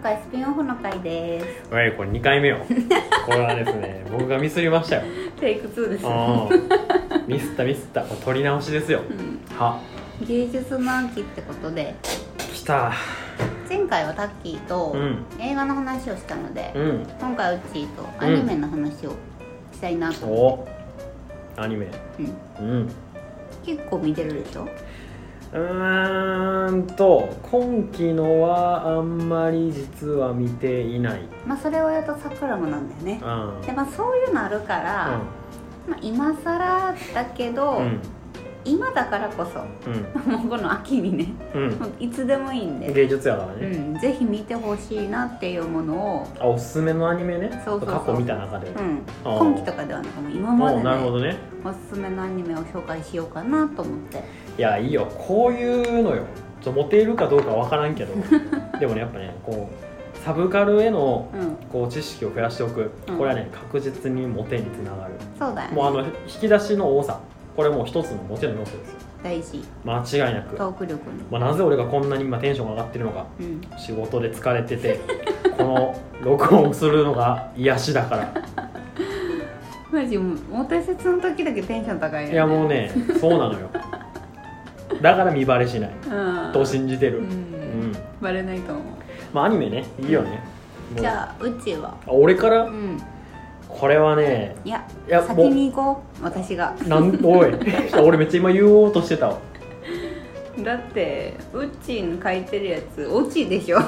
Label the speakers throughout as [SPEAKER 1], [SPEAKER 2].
[SPEAKER 1] 回スピンオフの回です。
[SPEAKER 2] はいこれ2回目よ。これはですね僕がミスりましたよ。
[SPEAKER 1] テイク2です、
[SPEAKER 2] うん。ミスったミスった。これ撮り直しですよ。
[SPEAKER 1] うん、
[SPEAKER 2] は。
[SPEAKER 1] 芸術の秋ってことで。
[SPEAKER 2] 来た。
[SPEAKER 1] 前回はタッキーと
[SPEAKER 2] うん。
[SPEAKER 1] 映画の話をしたので、
[SPEAKER 2] うん。
[SPEAKER 1] 今回はうちーとアニメの話をしたいなと。思
[SPEAKER 2] お。アニメ。
[SPEAKER 1] って、うん、
[SPEAKER 2] うん。
[SPEAKER 1] 結構見てるでしょ？
[SPEAKER 2] うーんと今期のはあんまり実は見ていない。
[SPEAKER 1] まあそれを言うとサクラムなんだよね。
[SPEAKER 2] うん。
[SPEAKER 1] でまあそういうのあるから、まあ、今更だけど、
[SPEAKER 2] うん
[SPEAKER 1] 今だからこそ
[SPEAKER 2] うん。
[SPEAKER 1] もうこの秋にね
[SPEAKER 2] うん。
[SPEAKER 1] いつでもいいんで、
[SPEAKER 2] 芸術やから
[SPEAKER 1] う
[SPEAKER 2] ね、
[SPEAKER 1] ん、ぜひ見てほしいなっていうものを、
[SPEAKER 2] あおすすめのアニメね。
[SPEAKER 1] そうそう
[SPEAKER 2] 過去見た中で、
[SPEAKER 1] うん、今期とかではなくもう今まで
[SPEAKER 2] おなるほ
[SPEAKER 1] ね
[SPEAKER 2] どね。
[SPEAKER 1] おすすめのアニメを紹介しようかなと思って。
[SPEAKER 2] いやいいよ。こういうのよ。モテるかどうかわからんけど。でもねやっぱねこうサブカルへの
[SPEAKER 1] うん。
[SPEAKER 2] こう知識を増やしておく。
[SPEAKER 1] うん。
[SPEAKER 2] これはね確実にモテにつながる。
[SPEAKER 1] そうだよね。
[SPEAKER 2] もうあの引き出しの多さこれもう一つのモテの要素ですよ。
[SPEAKER 1] 大事。
[SPEAKER 2] 間違いなく、
[SPEAKER 1] トーク力の
[SPEAKER 2] まあ、なぜ俺がこんなに今テンションが上がってるのか。
[SPEAKER 1] うん。
[SPEAKER 2] 仕事で疲れてて この録音するのが癒しだから。
[SPEAKER 1] マジもうモテ説の時だけテンション高いよね。
[SPEAKER 2] いやもうねそうなのよ。だから見バレしない。
[SPEAKER 1] うん。
[SPEAKER 2] と信じてる、
[SPEAKER 1] う
[SPEAKER 2] うん。
[SPEAKER 1] んバレないと思う。
[SPEAKER 2] まあアニメねいいよね。もう。
[SPEAKER 1] じゃあうちは。
[SPEAKER 2] あ俺から？
[SPEAKER 1] うん
[SPEAKER 2] これはね
[SPEAKER 1] いや
[SPEAKER 2] いや
[SPEAKER 1] 先に行こう私が。
[SPEAKER 2] なんおい。俺めっちゃ今言おうとしてたわ。
[SPEAKER 1] だってうちの書いてるやつオチでしょ。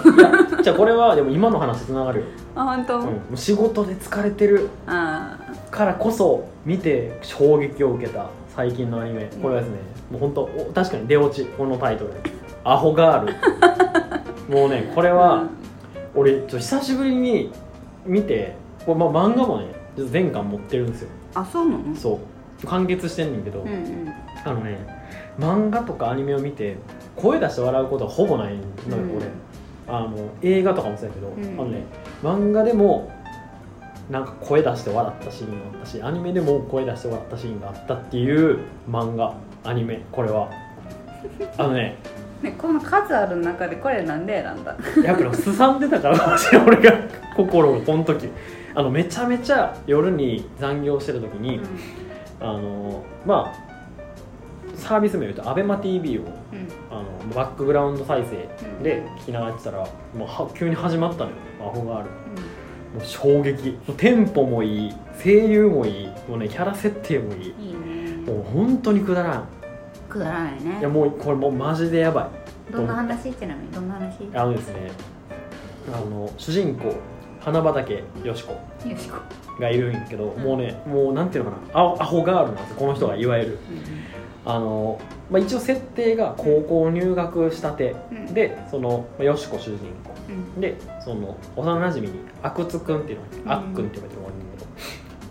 [SPEAKER 2] じゃあこれはでも今の話つながるよ、
[SPEAKER 1] あ本当、
[SPEAKER 2] うん、仕事で疲れてる
[SPEAKER 1] あ
[SPEAKER 2] からこそ見て衝撃を受けた最近のアニメ。これはですね、もう本当お確かに出落ちこのタイトル「アホガール」もうねこれ
[SPEAKER 1] あ
[SPEAKER 2] は、俺ちょっと久しぶりに見てこれ、まあ、漫画もね全巻持ってるんですよ。
[SPEAKER 1] あそうなの？
[SPEAKER 2] そう。完結してんねんけど、
[SPEAKER 1] うんうん。
[SPEAKER 2] あのね漫画とかアニメを見て声出して笑うことはほぼないのよ、
[SPEAKER 1] うん。
[SPEAKER 2] 俺。あの映画とかもそうやけど、
[SPEAKER 1] うん。
[SPEAKER 2] あのね漫画でもなんか声出して笑ったシーンがあったしアニメでも声出して笑ったシーンがあったっていう漫画アニメこれは。あのね
[SPEAKER 1] ねこの数ある中でこれなんで選んだ？
[SPEAKER 2] やっぱりすさんでたからかもしれない俺が心がこの時。あのめちゃめちゃ夜に残業してる時に、あのまあサービス名言うと ABEMATV を
[SPEAKER 1] うん。
[SPEAKER 2] あのバックグラウンド再生で聞きながらやってたらもうは急に始まったのよ。アホがある。もう衝撃。テンポもいい。声優もいい。もうねキャラ設定もいい。
[SPEAKER 1] うんいいね。
[SPEAKER 2] もう本当にくだらん
[SPEAKER 1] くだらないね。
[SPEAKER 2] いやもうこれもうマジでやばい。
[SPEAKER 1] どんな話？ちなみにどんな話？
[SPEAKER 2] あのですねあの主人公花畑よしこ
[SPEAKER 1] よしこ。
[SPEAKER 2] がいるんやけど、もうねもうなんていうのかなアホアホガールなんですよこの人がいわゆる。あの、まあ、一応設定が高校入学したて
[SPEAKER 1] うん。
[SPEAKER 2] でそのまあよしこ主人公。
[SPEAKER 1] うん。
[SPEAKER 2] でその幼馴染に阿久津くんっていうのが、
[SPEAKER 1] うん。
[SPEAKER 2] あっくんって呼ばれてるんだけ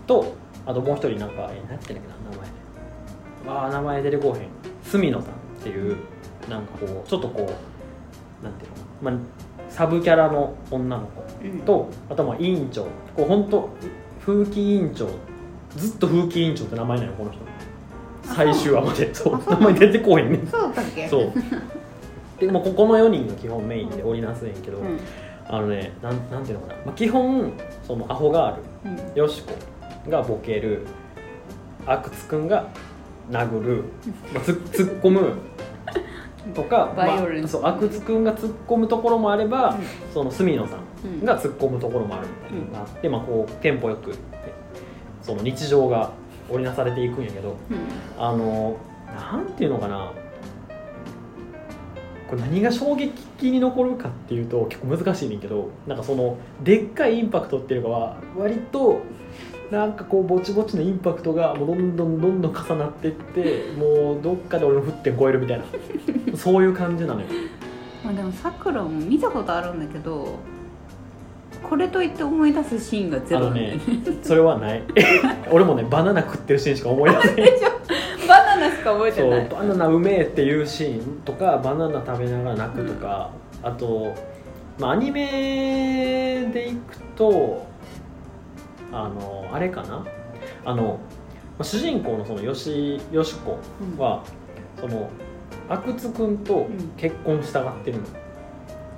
[SPEAKER 2] どとあともう一人なんかえ何て言うんだっけな名前。ああ名前出てこうへん住野さんっていうなんかこうちょっとこうなんていうのかな、まあ、サブキャラの女の子
[SPEAKER 1] うん。
[SPEAKER 2] とあとまあ委員長こう本当風紀委員長ずっと風紀委員長って名前なのこの人。
[SPEAKER 1] あ
[SPEAKER 2] 最終話まで。そう。名前出てこうへんねん。
[SPEAKER 1] そうだっけ？
[SPEAKER 2] そう。でもここの4人が基本メインで織りなすねんけど、
[SPEAKER 1] うん。
[SPEAKER 2] あのねなんなんていうのかな、まあ、基本そのアホガー
[SPEAKER 1] うん。
[SPEAKER 2] ルよしこがボケる阿久津くんが殴る、まあ、つ突っ込むとか まあ、そう阿久津くんが突っ込むところもあれば、その住野さん
[SPEAKER 1] うん
[SPEAKER 2] が突っ込むところもあるみたいなのがあって、まあ、こうテンポよくねその日常が織りなされていくんやけど
[SPEAKER 1] うん。
[SPEAKER 2] あのなんていうのかな。これ何が衝撃に残るかっていうと結構難しいねんけどなんかそのでっかいインパクトっていうかは割となんかこうぼちぼちのインパクトがもうどんどんどんどん重なっていってもうどっかで俺の沸点超えるみたいな。そういう感じなのよ。
[SPEAKER 1] まあでもさくらも見たことあるんだけどこれといって思い出すシーンがゼロ
[SPEAKER 2] ねそれはない。俺もねバナナ食ってるシーンしか思い出せない。
[SPEAKER 1] バナナしか覚えてない。
[SPEAKER 2] バナナうめえっていうシーンとかバナナ食べながら泣くとか、あと、まあ、アニメでいくとあのあれかな？あのまあ主人公のそのよしよしこは、その阿久津君と結婚したがってるの、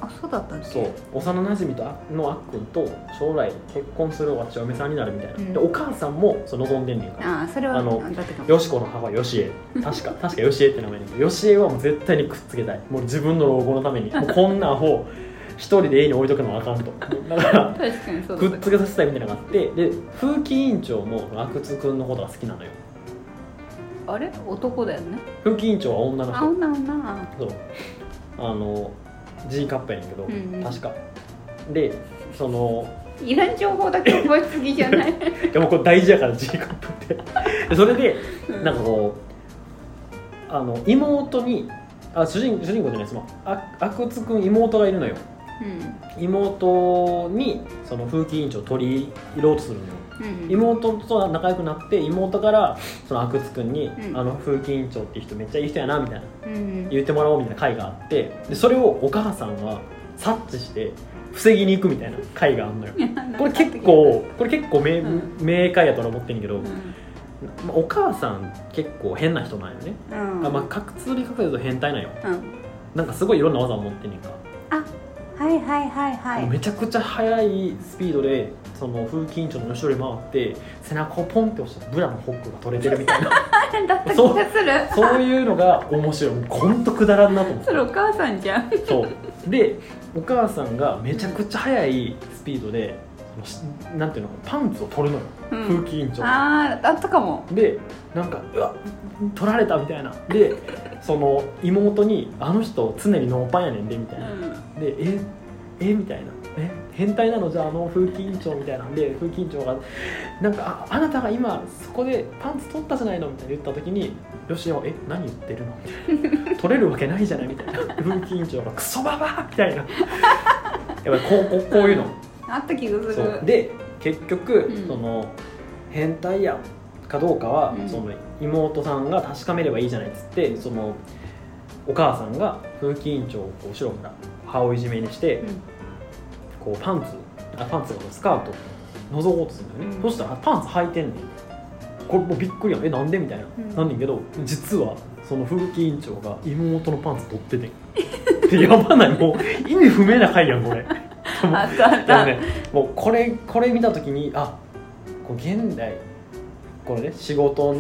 [SPEAKER 1] あそうだったっけ？
[SPEAKER 2] そう。幼なじみのあっくんと将来結婚するわっち嫁さんになるみたいな、
[SPEAKER 1] うん。
[SPEAKER 2] でお母さんもそう望んでんねんから。
[SPEAKER 1] ああそれは
[SPEAKER 2] あのよしこの母よしえ確か確かよしえって名前だけどよしえはもう絶対にくっつけたい。もう自分の老後のために。もうこんなアホ一人で家に置いとくのはあかんと。だから
[SPEAKER 1] 確かにそう
[SPEAKER 2] く
[SPEAKER 1] だっ
[SPEAKER 2] つけさせたいみたいなのがあってで風紀委員長も阿久津君のことが好きなのよ。
[SPEAKER 1] あれ？男だよね？
[SPEAKER 2] 風紀委員長は女の人。
[SPEAKER 1] あ女女
[SPEAKER 2] そう。あの G カップやねんけど、
[SPEAKER 1] うんうん。
[SPEAKER 2] 確か。でその
[SPEAKER 1] いらん情報だけ覚えすぎじゃない？
[SPEAKER 2] でもこれ大事やから G カップって。でそれでなんかこうあの妹にあ主人主人公じゃないそのあ阿久津君妹がいるのよ
[SPEAKER 1] うん。
[SPEAKER 2] 妹にその風紀委員長を取り入ろうとするのよ。
[SPEAKER 1] うん
[SPEAKER 2] 妹と仲良くなって妹からその阿久津君に、
[SPEAKER 1] うん。
[SPEAKER 2] あの風紀委員長っていう人めっちゃいい人やなみたいな。
[SPEAKER 1] うん
[SPEAKER 2] 言ってもらおうみたいな会があってでそれをお母さんは察知して防ぎに行くみたいな会があるのよ。これ結構これ結構明,、
[SPEAKER 1] うん。
[SPEAKER 2] 明快やと思ってんけど、
[SPEAKER 1] うん。
[SPEAKER 2] まあお母さん結構変な人なんよね、
[SPEAKER 1] うん。
[SPEAKER 2] あまあかつりかく言うと変態なんよ。
[SPEAKER 1] うん。
[SPEAKER 2] なんかすごいいろんな技を持ってんねんか、
[SPEAKER 1] はいはいはいはい。
[SPEAKER 2] めちゃくちゃ速いスピードでその風紀委員長の後ろに回って背中をポンって押したらブラのホックが取れてるみたいな。
[SPEAKER 1] だった気がする。
[SPEAKER 2] そういうのが面白い。ほんとくだらんなと思って。
[SPEAKER 1] それお母さんじゃん。
[SPEAKER 2] そう。でお母さんがめちゃくちゃ速いスピードでなんていうのパンツを取るのよ、
[SPEAKER 1] うん。
[SPEAKER 2] 風紀委員長。が
[SPEAKER 1] ああだったかも。
[SPEAKER 2] でなんかうわ取られたみたいな。でその妹に「あの人常にノーパンやねんで」みたいな、で「ええみたいな「え変態なの？じゃああの風紀委員長」みたいなんで風紀委員長が「なんかああなたが今そこでパンツ取ったじゃないの」みたいな言った時によしは「え何言ってるの?」みたいな「取れるわけないじゃない」みたいな。風紀委員長が「クソババア!」みたいな。やっぱりこうこうこういうの。
[SPEAKER 1] あった気がする。
[SPEAKER 2] で結局、
[SPEAKER 1] うん。
[SPEAKER 2] その変態やかどうかは、
[SPEAKER 1] うん。
[SPEAKER 2] その妹さんが確かめればいいじゃないっつってそのお母さんが風紀委員長を後ろから歯をいじめにして、
[SPEAKER 1] うん。
[SPEAKER 2] こうパンツあパンツがスカートを覗こうとするんだよね、
[SPEAKER 1] うん。
[SPEAKER 2] そしたらパンツ履いてんねん。これもうびっくりやん。えなんでみたいな、
[SPEAKER 1] うん。
[SPEAKER 2] なんねんけど実はその風紀委員長が妹のパンツ取ってて やばない。もう意味不明な回やんこれ。で も
[SPEAKER 1] あったあった、
[SPEAKER 2] ねもうこれこれ見た時にあこう現代これね仕事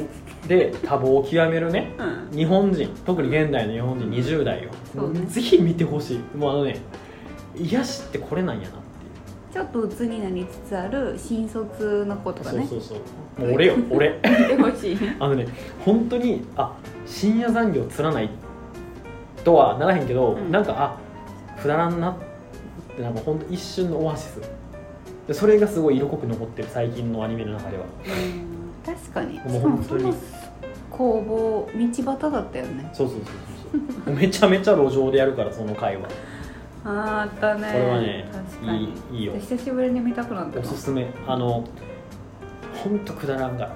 [SPEAKER 2] で多忙を極めるね。
[SPEAKER 1] うん。
[SPEAKER 2] 日本人特に現代の日本人20代よ、
[SPEAKER 1] そうね。
[SPEAKER 2] ぜひ見てほしい。もうあのね癒しってこれなんやなって
[SPEAKER 1] ちょっと鬱になりつつある新卒の子とかね。
[SPEAKER 2] いうそうそうそう。もう俺よ俺。
[SPEAKER 1] 見てほしい。
[SPEAKER 2] あのね本当にあ深夜残業つらないとはならへんけど、
[SPEAKER 1] うん。
[SPEAKER 2] なんかあくだらんなってなんか本当一瞬のオアシス。でそれがすごい色濃く残ってる最近のアニメの中では。
[SPEAKER 1] うん確かに。
[SPEAKER 2] もう本当に。
[SPEAKER 1] 工房道端だったよね。
[SPEAKER 2] そうそうそうそうめちゃめちゃ路上でやるからその回は
[SPEAKER 1] あーあったね。
[SPEAKER 2] これはねいいいいよ。
[SPEAKER 1] 久しぶりに見たくなった。な
[SPEAKER 2] おすすめ。あの本当くだらんから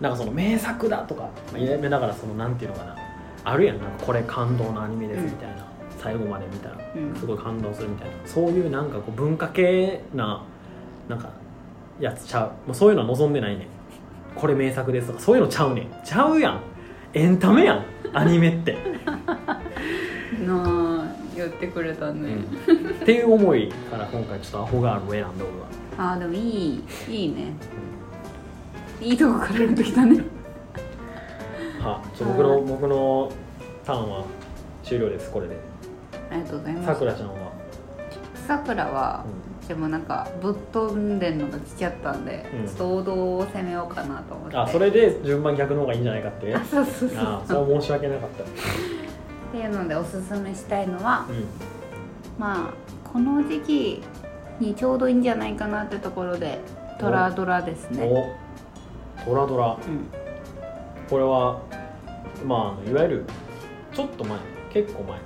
[SPEAKER 2] なんかその名作だとかまあ言いながらそのなんていうのかな。あるやんなんかこれ感動のアニメですみたいな、最後まで見たら
[SPEAKER 1] うん。
[SPEAKER 2] すごい感動するみたいな。そういうなんかこう文化系ななんかやつちゃう。もうそういうのは望んでないねんこれ名作ですとかそういうのちゃうねん。ちゃうやん。エンタメやん。アニメって、
[SPEAKER 1] なあ言ってくれた
[SPEAKER 2] うん。
[SPEAKER 1] ね、
[SPEAKER 2] っていう思いから今回ちょっとアホガールを選んで俺は
[SPEAKER 1] ああでもいいいいね。いいとこからやってきたね。
[SPEAKER 2] はちょ僕の僕のターンは終了ですこれで。
[SPEAKER 1] ありがとうございます。
[SPEAKER 2] さくらちゃんは、
[SPEAKER 1] さくらは
[SPEAKER 2] う
[SPEAKER 1] でもなんかぶっ飛んでんのが来ちゃったんで、
[SPEAKER 2] うん。
[SPEAKER 1] ちょっと王道を攻めようかなと思って。
[SPEAKER 2] んあそれで順番逆の方がいいんじゃないかって。
[SPEAKER 1] あそうそうそう
[SPEAKER 2] あそれは申し訳なかった。
[SPEAKER 1] っていうのでおすすめしたいのは
[SPEAKER 2] うん。
[SPEAKER 1] まあこの時期にちょうどいいんじゃないかなってところでトラドラですね。
[SPEAKER 2] おトラドラ。
[SPEAKER 1] うん。
[SPEAKER 2] これはまあいわゆるちょっと前。結構前。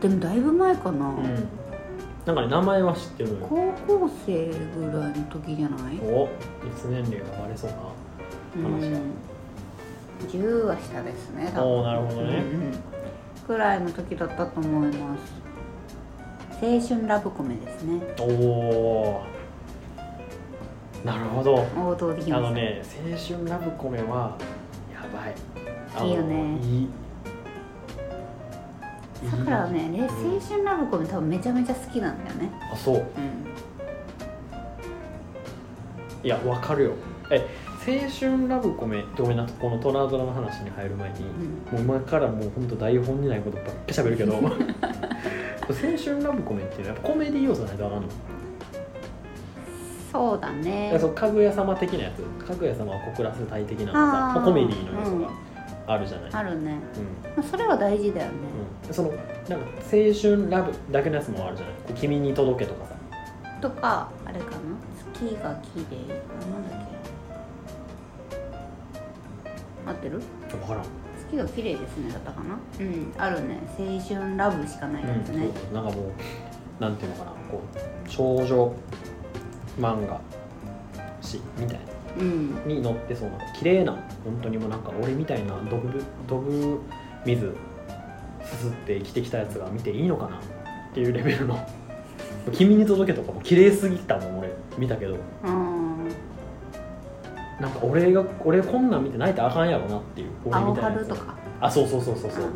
[SPEAKER 1] でもだいぶ前かな、
[SPEAKER 2] うんなんかね名前は知ってるのよ。
[SPEAKER 1] 高校生ぐらいの時じゃない？
[SPEAKER 2] お実年齢がバレそうな話だ。
[SPEAKER 1] うん10は下ですね多分。
[SPEAKER 2] おおなるほどね、
[SPEAKER 1] ぐらいの時だったと思います。青春ラブコメですね。
[SPEAKER 2] おおなるほど。
[SPEAKER 1] 王道
[SPEAKER 2] あのね青春ラブコメはやばい。
[SPEAKER 1] いいよね。
[SPEAKER 2] いい
[SPEAKER 1] さくらはねれ青春ラブコメ多分めちゃめちゃ好きなんだよね。
[SPEAKER 2] あそう。
[SPEAKER 1] うん。
[SPEAKER 2] いやわかるよ。え青春ラブコメってごめんなこのトラドラの話に入る前に、もう今からもう本当台本にないことばっかり喋るけど。青春ラブコメっていうのはやっぱコメディ要素ないとあかんの？
[SPEAKER 1] そうだ
[SPEAKER 2] い
[SPEAKER 1] ね
[SPEAKER 2] やそうかぐや様的なやつ。かぐや様は小クラス隊的なのさ
[SPEAKER 1] あー。
[SPEAKER 2] まあコメディの要素があるじゃない、
[SPEAKER 1] あるね。
[SPEAKER 2] うん。
[SPEAKER 1] まあそれは大事だよね。
[SPEAKER 2] うん、そのなんか青春ラブだけのやつもあるじゃない。君に届けとかさ。
[SPEAKER 1] とかあれかな。月が綺麗。あなんだっけ。合ってる？
[SPEAKER 2] 分からん、
[SPEAKER 1] 月が綺麗ですねだったかな。うん。あるね。青春ラブしかないやつね、
[SPEAKER 2] そうなんかもうなんていうのかな。こう少女漫画誌みたいな。
[SPEAKER 1] うん
[SPEAKER 2] に載ってそうな綺麗な本当にもうなんか俺みたいなドブドブ水すすって生きてきたやつが見ていいのかなっていうレベルの「君に届け」とかも綺麗すぎたもん俺見たけど。
[SPEAKER 1] うん
[SPEAKER 2] なんか俺が俺こんなん見て泣いてあかんやろなっていう俺
[SPEAKER 1] 青
[SPEAKER 2] みたいなやつ
[SPEAKER 1] 春とか？
[SPEAKER 2] あそうそうそうそうそう。い
[SPEAKER 1] うん。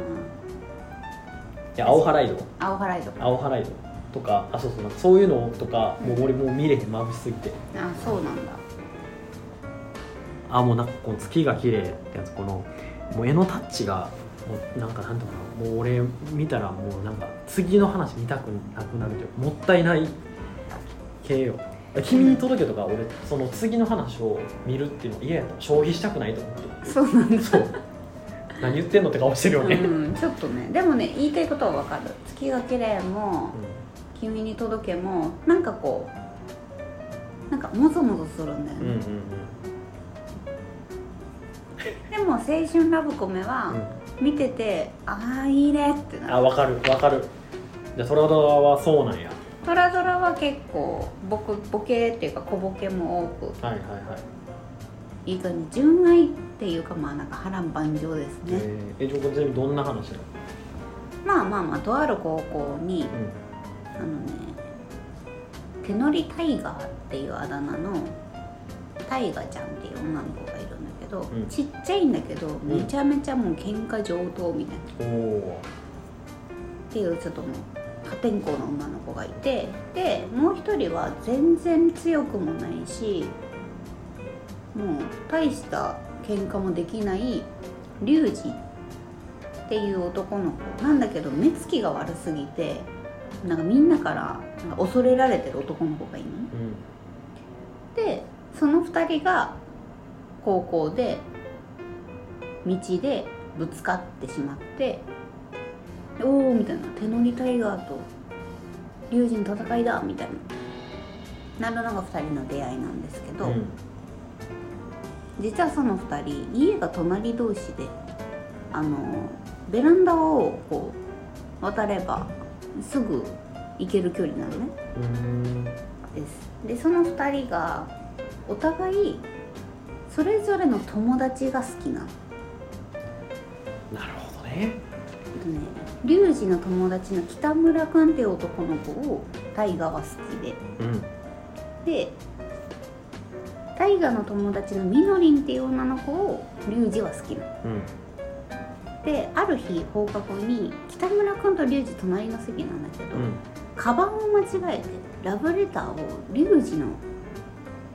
[SPEAKER 2] や青ハライド
[SPEAKER 1] 青ハライドか。
[SPEAKER 2] 青ハライドとかあそうそうそういうのとかもう俺もう見れへん眩しすぎて。
[SPEAKER 1] あそうなんだ
[SPEAKER 2] あもうなんかこの月が綺麗ってやつこのもう絵のタッチがもうなんかなんていうのかなもう俺見たらもうなんか次の話見たくなくなるというかもったいない系よ。君に届けとか俺その次の話を見るっていうのは嫌やった消費したくないと思って
[SPEAKER 1] そうなんだ。
[SPEAKER 2] そう。何言ってんのって顔してるよね、
[SPEAKER 1] うん、ちょっとね。でもね言いたいことはわかる「月が綺麗も「君に届け」もなんかこうなんかもぞもぞするんだよ
[SPEAKER 2] うん、うん
[SPEAKER 1] ね、
[SPEAKER 2] うん
[SPEAKER 1] でも「青春ラブコメ」は
[SPEAKER 2] うん。
[SPEAKER 1] 見てて「ああいいね」ってなる。
[SPEAKER 2] あわかるわかる。じゃあトラドラはそうなんや。
[SPEAKER 1] トラドラは結構ボクボケっていうか小ボケも多く。
[SPEAKER 2] はいはいはい。
[SPEAKER 1] いい感じ純愛っていうかまあなんか波乱万丈ですね、
[SPEAKER 2] えー、えじ全部どんな話なの？
[SPEAKER 1] まあまあまあとある高校にあのね手乗りタイガーっていうあだ名のタイガちゃんっていう女の子がいるど、
[SPEAKER 2] ん。
[SPEAKER 1] ちっちゃいんだけどめちゃめちゃもう喧嘩上等みたいな、っていうちょっともう破天荒な女の子がいてでもう一人は全然強くもないしもう大した喧嘩もできないリュウジっていう男の子なんだけど目つきが悪すぎてなんかみんなからなんか恐れられてる男の子がいる
[SPEAKER 2] うん。
[SPEAKER 1] でその2人が高校で道でぶつかってしまってでおおみたいな。手乗りタイガーと龍神の戦いだみたいな。なるのが2人の出会いなんですけど、
[SPEAKER 2] うん。
[SPEAKER 1] 実はその2人家が隣同士であのベランダをこう渡ればすぐ行ける距離なのね。
[SPEAKER 2] うん。
[SPEAKER 1] です。でその2人がお互いそれぞれの友達が好きな。の
[SPEAKER 2] なるほどね。
[SPEAKER 1] えっとねリュウジの友達の北村君っていう男の子を大我は好きで。
[SPEAKER 2] うん。
[SPEAKER 1] で大我の友達のみのりんっていう女の子をリュウジは好きなの。
[SPEAKER 2] うん。
[SPEAKER 1] である日放課後に北村君とリュウジ隣の席なんだけど、
[SPEAKER 2] うん。
[SPEAKER 1] カバンを間違えてラブレターをリュウジの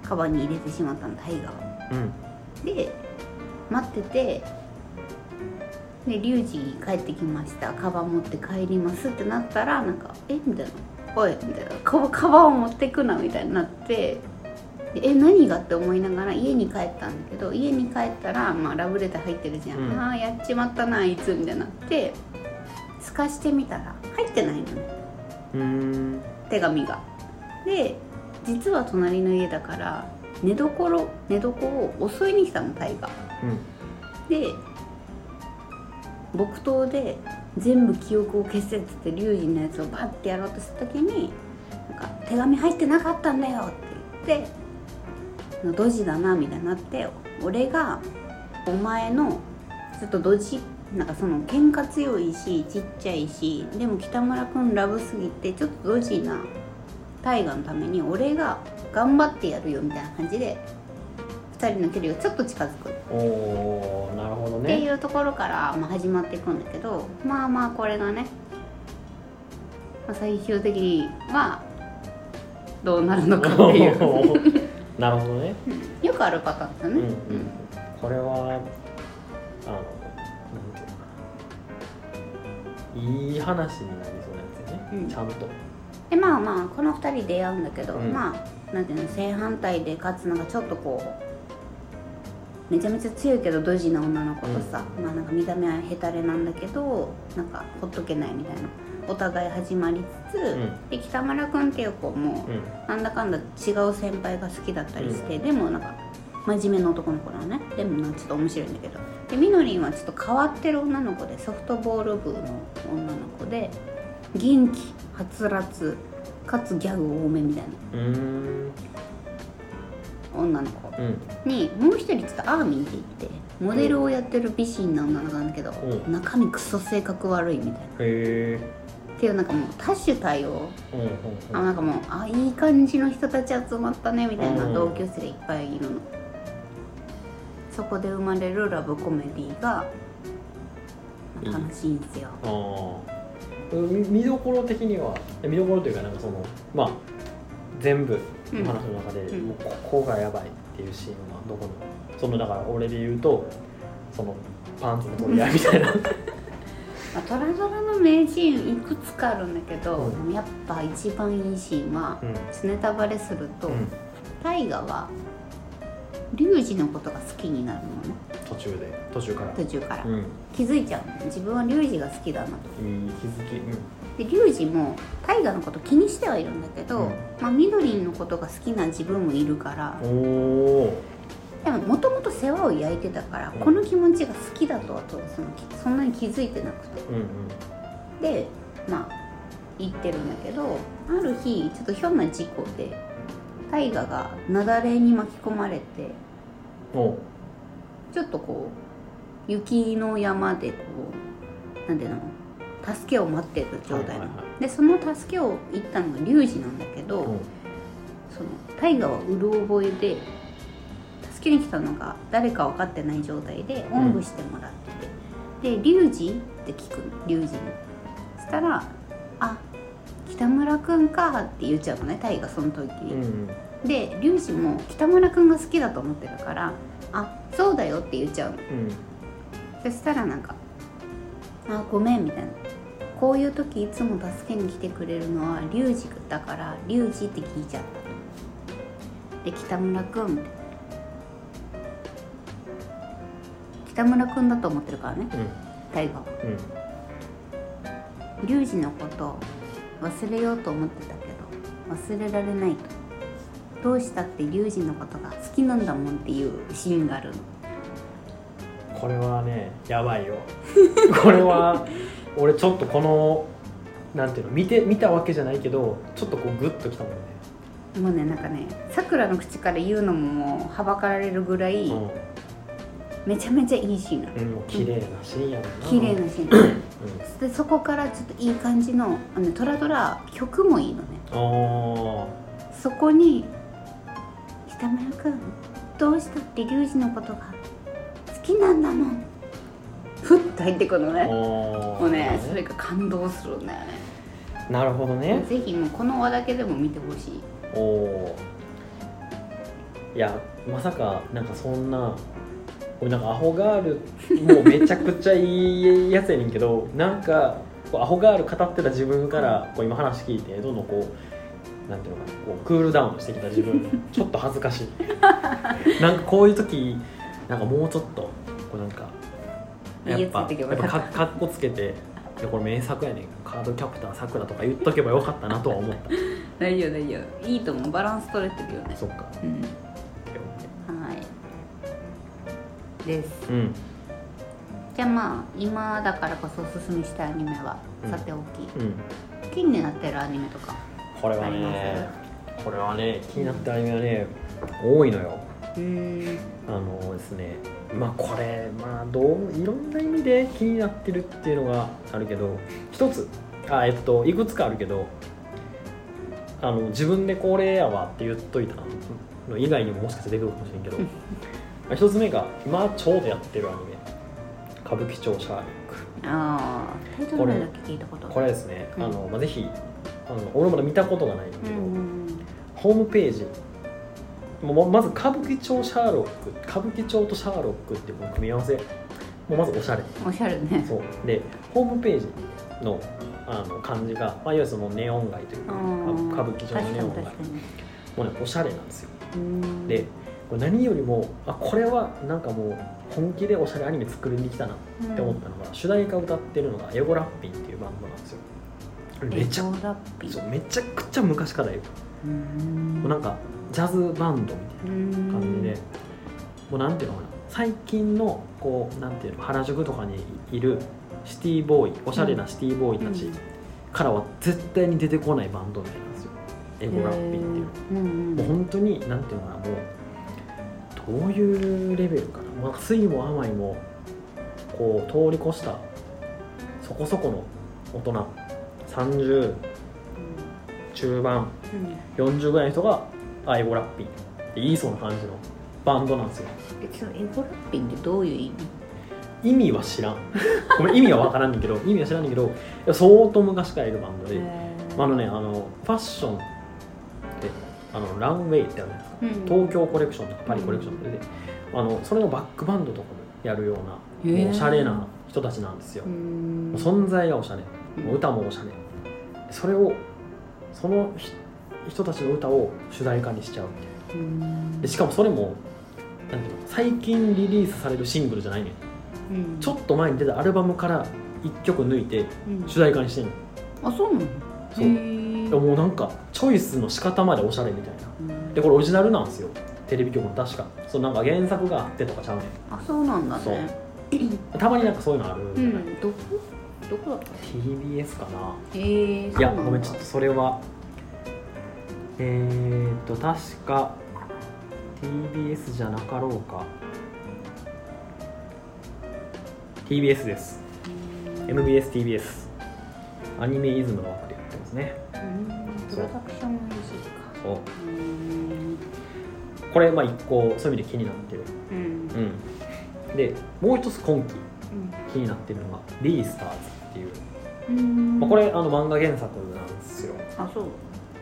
[SPEAKER 1] カバンに入れてしまったの大我は
[SPEAKER 2] うん。
[SPEAKER 1] で待っててでリュウジ帰ってきました。カバン持って帰りますってなったらなんか「えみたいな「おい」みたいな。カカバンを持ってくなみたいになってでえ何がって思いながら家に帰ったんだけど家に帰ったら、まあ、ラブレター入ってるじゃん、
[SPEAKER 2] うん。
[SPEAKER 1] ああやっちまったなあいつみたいになって透かしてみたら入ってないのね
[SPEAKER 2] うん。
[SPEAKER 1] 手紙が。で実は隣の家だから寝床寝床を襲いに来たのタイが
[SPEAKER 2] うん。
[SPEAKER 1] で木刀で全部記憶を消せっつって龍神のやつをバッてやろうとした時になんか手紙入ってなかったんだよって言ってドジだなみたいになって俺がお前のちょっとドジなんかその喧嘩強いしちっちゃいしでも北村君ラブすぎてちょっとドジな大河のために俺が頑張ってやるよみたいな感じで2人の距離がちょっと近づく。
[SPEAKER 2] おおなるほど
[SPEAKER 1] ってい
[SPEAKER 2] ね
[SPEAKER 1] うところから、まあ、始まっていくんだけどまあまあこれがねあ、最終的にはどうなるのかっていう。
[SPEAKER 2] なるほどね、
[SPEAKER 1] よくあるパターンだね、
[SPEAKER 2] うんうん、これはあのいいい話になりそうなやつよね、
[SPEAKER 1] うん。
[SPEAKER 2] ちゃんと。
[SPEAKER 1] でまあまあこの2人出会うんだけど、
[SPEAKER 2] うん。
[SPEAKER 1] まあなんていうの正反対でかつなんかちょっとこうめちゃめちゃ強いけどドジな女の子とさ、まあなんか見た目はヘタレなんだけどなんかほっとけないみたいなお互い始まりつつ、
[SPEAKER 2] ん。
[SPEAKER 1] で北村君っていう子も
[SPEAKER 2] うん。
[SPEAKER 1] なんだかんだ違う先輩が好きだったりして、でもなんか真面目な男の子なのね。でもなんかちょっと面白いんだけど。でみのりんはちょっと変わってる女の子でソフトボール部の女の子で元気はつらつかつギャグ多めみたいな。
[SPEAKER 2] うーん。
[SPEAKER 1] 女の子。
[SPEAKER 2] うん。
[SPEAKER 1] にもう一人ちょっとアーミーって言ってモデルをやってる美人な女の子なんだけど、
[SPEAKER 2] うん。
[SPEAKER 1] 中身クソ性格悪いみたいな。っ
[SPEAKER 2] へえ
[SPEAKER 1] ていうなんかもう多種多様。
[SPEAKER 2] うんうん
[SPEAKER 1] あなんかもうあいい感じの人たち集まったねみたいな
[SPEAKER 2] うん。
[SPEAKER 1] 同級生がいっぱいいるの、そこで生まれるラブコメディが
[SPEAKER 2] いい
[SPEAKER 1] 楽しいんですよ。
[SPEAKER 2] ああ見見どころ的には見どころというかなんかそのまあ全部の話の中で、
[SPEAKER 1] うん。
[SPEAKER 2] もうここがやばいっていうシーンはどこにそのだから俺で言うとそのパンツの取り合いみたいな。
[SPEAKER 1] まあ、トラドラの名シーンいくつかあるんだけど、
[SPEAKER 2] うん。
[SPEAKER 1] やっぱ一番いいシーンは、
[SPEAKER 2] うん。
[SPEAKER 1] ネタバレすると、
[SPEAKER 2] うん。
[SPEAKER 1] 大河は龍二のことが好きになるのね。
[SPEAKER 2] 途中で。途中から。
[SPEAKER 1] 途中から、
[SPEAKER 2] うん。
[SPEAKER 1] 気づいちゃうの自分は龍二が好きだなと。
[SPEAKER 2] いい気づき。うん。
[SPEAKER 1] で龍二も大河のこと気にしてはいるんだけど、
[SPEAKER 2] うん。
[SPEAKER 1] まあ、みどりんのことが好きな自分もいるから
[SPEAKER 2] おお
[SPEAKER 1] でももともと世話を焼いてたから、
[SPEAKER 2] うん。
[SPEAKER 1] この気持ちが好きだとはとそのそんなに気づいてなくて。
[SPEAKER 2] うんうん。
[SPEAKER 1] でまあ言ってるんだけどある日ちょっとひょんな事故で大河が雪崩に巻き込まれてちょっとこう雪の山でこうなんていうの？助けを待ってる状態でその助けを言ったのが龍二なんだけど、
[SPEAKER 2] うん
[SPEAKER 1] その大河はうる覚えで助けに来たのが誰か分かってない状態でおんぶしてもらってて、で「龍二?」って聞くの。龍二に。そしたら「あ北村君か」って言っちゃうのね大河その時
[SPEAKER 2] うん
[SPEAKER 1] で龍二も北村君が好きだと思ってるから「あそうだよ」って言っちゃうの。
[SPEAKER 2] うん。
[SPEAKER 1] そしたらなんか「あごめん」みたいな「こういう時いつも助けに来てくれるのは龍二だから龍二って聞いちゃった」で北村君みたいな北村君だと思ってるからね。
[SPEAKER 2] うん。
[SPEAKER 1] 大
[SPEAKER 2] うん。
[SPEAKER 1] 龍二のこと忘れようと思ってたけど忘れられないとどうしたって龍二のことが好きなんだもんっていうシーンがあるの。
[SPEAKER 2] これはねやばいよ。これは俺ちょっとこのなんていうの見て見たわけじゃないけどちょっとこうグッときたもんね。
[SPEAKER 1] もうねなんかねさくらの口から言うのももうはばかられるぐらい
[SPEAKER 2] うん。
[SPEAKER 1] めちゃめちゃいいシーンなの。
[SPEAKER 2] うん、綺麗なシーンやもんな。
[SPEAKER 1] 綺麗なシーン。でそこからちょっといい感じのあのトラドラ曲もいいのね。そこに「北村君どうしたって龍二のことが好きなんだもん」ふっと入ってくるの
[SPEAKER 2] あ
[SPEAKER 1] ね
[SPEAKER 2] も
[SPEAKER 1] もうねそれが感動するんだよね。
[SPEAKER 2] なるほどね。
[SPEAKER 1] ぜひもうこの輪だけでも見てほしい。
[SPEAKER 2] おおいやまさかなんかそんな俺なんかアホガールもうめちゃくちゃいいやつやねんけどなんかこうアホガール語ってた自分からこう今話聞いてどんどんこうなんていうのかなこうクールダウンしてきた自分。ちょっと恥ずかしい。なんかこういう時なんかもうちょっとこうなんか
[SPEAKER 1] やっ
[SPEAKER 2] ぱやっぱ
[SPEAKER 1] かっ
[SPEAKER 2] かかっこつけていやこれ名作やねん。カードキャプターさくらとか言っとけばよかったなとは思った。
[SPEAKER 1] 大丈夫大丈夫。いいと思う。バランス取れてるよね。
[SPEAKER 2] そっか。
[SPEAKER 1] うん。はい。です
[SPEAKER 2] うん。
[SPEAKER 1] じゃあまあ今だからこそおすすめしたいアニメは
[SPEAKER 2] うん。
[SPEAKER 1] さておき、
[SPEAKER 2] うん。
[SPEAKER 1] 気になってるアニメとか
[SPEAKER 2] これはねこれはね気になってるアニメはね多いのよ。あのですねまあこれまあどういろんな意味で気になってるっていうのがあるけど一つあえっといくつかあるけどあの自分でこれやわって言っといたの以外にももしかして出てくるかもしれんけど まあ一つ目が今ちょうどやってるアニメ「歌舞伎町シャーロック」
[SPEAKER 1] ああタイトル名だけ聞いたこと
[SPEAKER 2] これはですね、
[SPEAKER 1] うん。
[SPEAKER 2] あのまあ、ぜひあの俺まだ見たことがないんだけど、
[SPEAKER 1] うん
[SPEAKER 2] ホームページ。もうまず歌舞伎町シャーロック。歌舞伎町とシャーロックっていうこの組み合わせ。もうまずおしゃれ。
[SPEAKER 1] おしゃれね。
[SPEAKER 2] そう。でホームページのあの感じが、まあ、いわゆるそのネオン街というか
[SPEAKER 1] うん。
[SPEAKER 2] 歌舞伎町のネオン街。もうねおしゃれなんですよ。でこれ何よりもあこれはなんかもう本気でおしゃれアニメ作りに来たなって思ったのが、主題歌を歌ってるのがエゴラッピンっていうバンドなんですよめちゃそうめちゃくちゃ昔からいもうなんかジャズバンドみたいな感じで、もうなんていうのかな。最近のこうなんていうの原宿とかにいるシティボーイおしゃれなシティボーイたちからは絶対に出てこないバンドみたいなんですよ。エゴラッピンっていう。の
[SPEAKER 1] うん
[SPEAKER 2] もう本当になんていうのかなもうどういうレベルかな、まあ、酸いも甘いもこう通り越したそこそこの大人30中盤
[SPEAKER 1] うん。
[SPEAKER 2] 40ぐらいの人があエゴラッピンって言いそうな感じのバンドなんですよ。
[SPEAKER 1] えそのエゴラッピンってどういう意味？
[SPEAKER 2] 意味は知らん。ごめん意味は分からんねんけど意味は知らんねんけど相当昔からいるバンドで、あのねあのファッションってあのランウェイってあるじゃないですか
[SPEAKER 1] うん。
[SPEAKER 2] 東京コレクションとかパリコレクションとかで、あのそれのバックバンドとかもやるようなおしゃれな人たちなんですよ、存在がおしゃれ。もう歌もおしゃれそれをそのひ人たちの歌を主題歌にしちゃうみたいな。
[SPEAKER 1] うん。
[SPEAKER 2] でしかもそれもなんていうの最近リリースされるシングルじゃないねん。
[SPEAKER 1] うん。
[SPEAKER 2] ちょっと前に出たアルバムから1曲抜いて
[SPEAKER 1] うん。
[SPEAKER 2] 主題歌にしてんの
[SPEAKER 1] あそうなの？
[SPEAKER 2] そう。ももうなんかチョイスの仕方までおしゃれみたいな。
[SPEAKER 1] うん。
[SPEAKER 2] でこれオリジナルなんですよ。テレビ局の確か。そうなんか原作があってとかちゃうねん。
[SPEAKER 1] あそうなんだね。
[SPEAKER 2] たまになんかそういうのある。じゃない、
[SPEAKER 1] うん。どこ？どこだった
[SPEAKER 2] ？TBS かな。
[SPEAKER 1] へえ
[SPEAKER 2] いやごめんちょっとそれは。えー、っと確か TBS じゃなかろうか。TBS です。MBSTBS アニメイズムの枠でやってますね。
[SPEAKER 1] プロダクション LG か。
[SPEAKER 2] そう。
[SPEAKER 1] うん
[SPEAKER 2] これまあ一個そういう意味で気になってる。
[SPEAKER 1] うん。
[SPEAKER 2] うん。でもう一つ今期気になってるのが「リースターズ」っていう、
[SPEAKER 1] うん。
[SPEAKER 2] まあ、これあの漫画原作なんですよ。
[SPEAKER 1] あそう。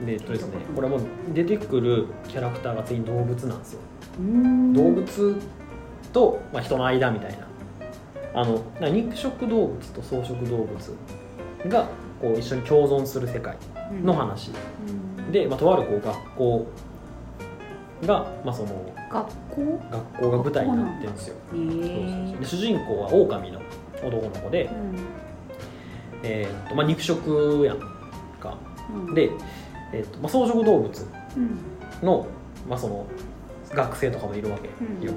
[SPEAKER 2] でえっとですねこれも出てくるキャラクターが全員動物なんですよ。
[SPEAKER 1] うん。
[SPEAKER 2] 動物と、まあ、人の間みたいな。あの肉食動物と草食動物がこう一緒に共存する世界の話、
[SPEAKER 1] うん。
[SPEAKER 2] で、まあ、とあるこう学校が、まあ、その
[SPEAKER 1] 学校？
[SPEAKER 2] 学校が舞台になってるんですよ。
[SPEAKER 1] へえ
[SPEAKER 2] で主人公は狼の男の子で、えーっとまあ、肉食やんか。で、えーっとまあ、草食動物
[SPEAKER 1] うん。
[SPEAKER 2] の,、まあその学生とかもいるわけよ、
[SPEAKER 1] うん。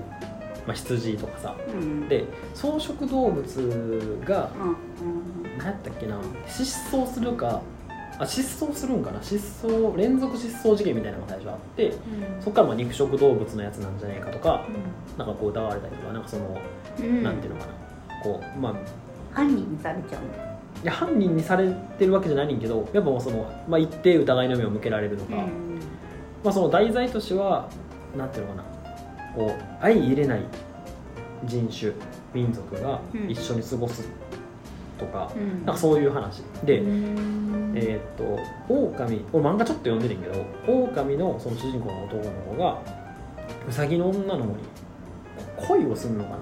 [SPEAKER 2] まあ、羊とかさ。
[SPEAKER 1] うん
[SPEAKER 2] で草食動物が
[SPEAKER 1] うん。
[SPEAKER 2] 何やったっけな。失踪するかあ失踪するんかな。失踪連続失踪事件みたいなのが最初あって
[SPEAKER 1] うん。
[SPEAKER 2] そこからまあ肉食動物のやつなんじゃないかとかなんかこう疑われたりとかなんかその、
[SPEAKER 1] うん。
[SPEAKER 2] なんていうのかな。こうまあ
[SPEAKER 1] 犯人にされちゃう
[SPEAKER 2] いや犯人にされてるわけじゃないねんけどやっぱその、まあ、一定疑いの目を向けられるのか、まあ、その題材としてはなんていうのかな。こう相入れない人種民族が
[SPEAKER 1] うん。
[SPEAKER 2] 一緒に過ごすとか、
[SPEAKER 1] うん。
[SPEAKER 2] なんかそういう話で、
[SPEAKER 1] うん。
[SPEAKER 2] えーっと狼俺漫画ちょっと読んでるんけど狼のその主人公の男の子がウサギの女の子に恋をするのかな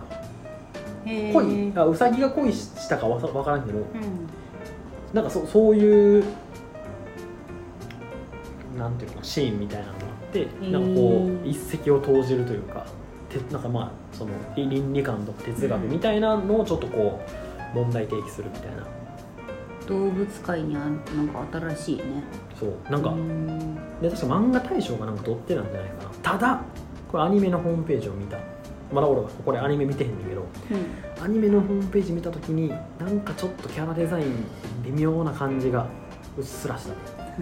[SPEAKER 2] 恋あウサギが恋したかわさわからんけど
[SPEAKER 1] うん。
[SPEAKER 2] なんかそそういうなんていうのかなシーンみたいなのがあって
[SPEAKER 1] ー。
[SPEAKER 2] なんかこう一石を投じるというかてなんかまあその倫理観とか哲学みたいなのをちょっとこう問題提起するみたいな。
[SPEAKER 1] 動物界にはなんか新しいね。
[SPEAKER 2] そう。なんか
[SPEAKER 1] うん。
[SPEAKER 2] で確か漫画大賞がなんか取ってたんじゃないかな。ただこれアニメのホームページを見たまだ俺はこれアニメ見てへんねんけどアニメのホームページ見た時になんかちょっとキャラデザイン微妙な感じがうっすらした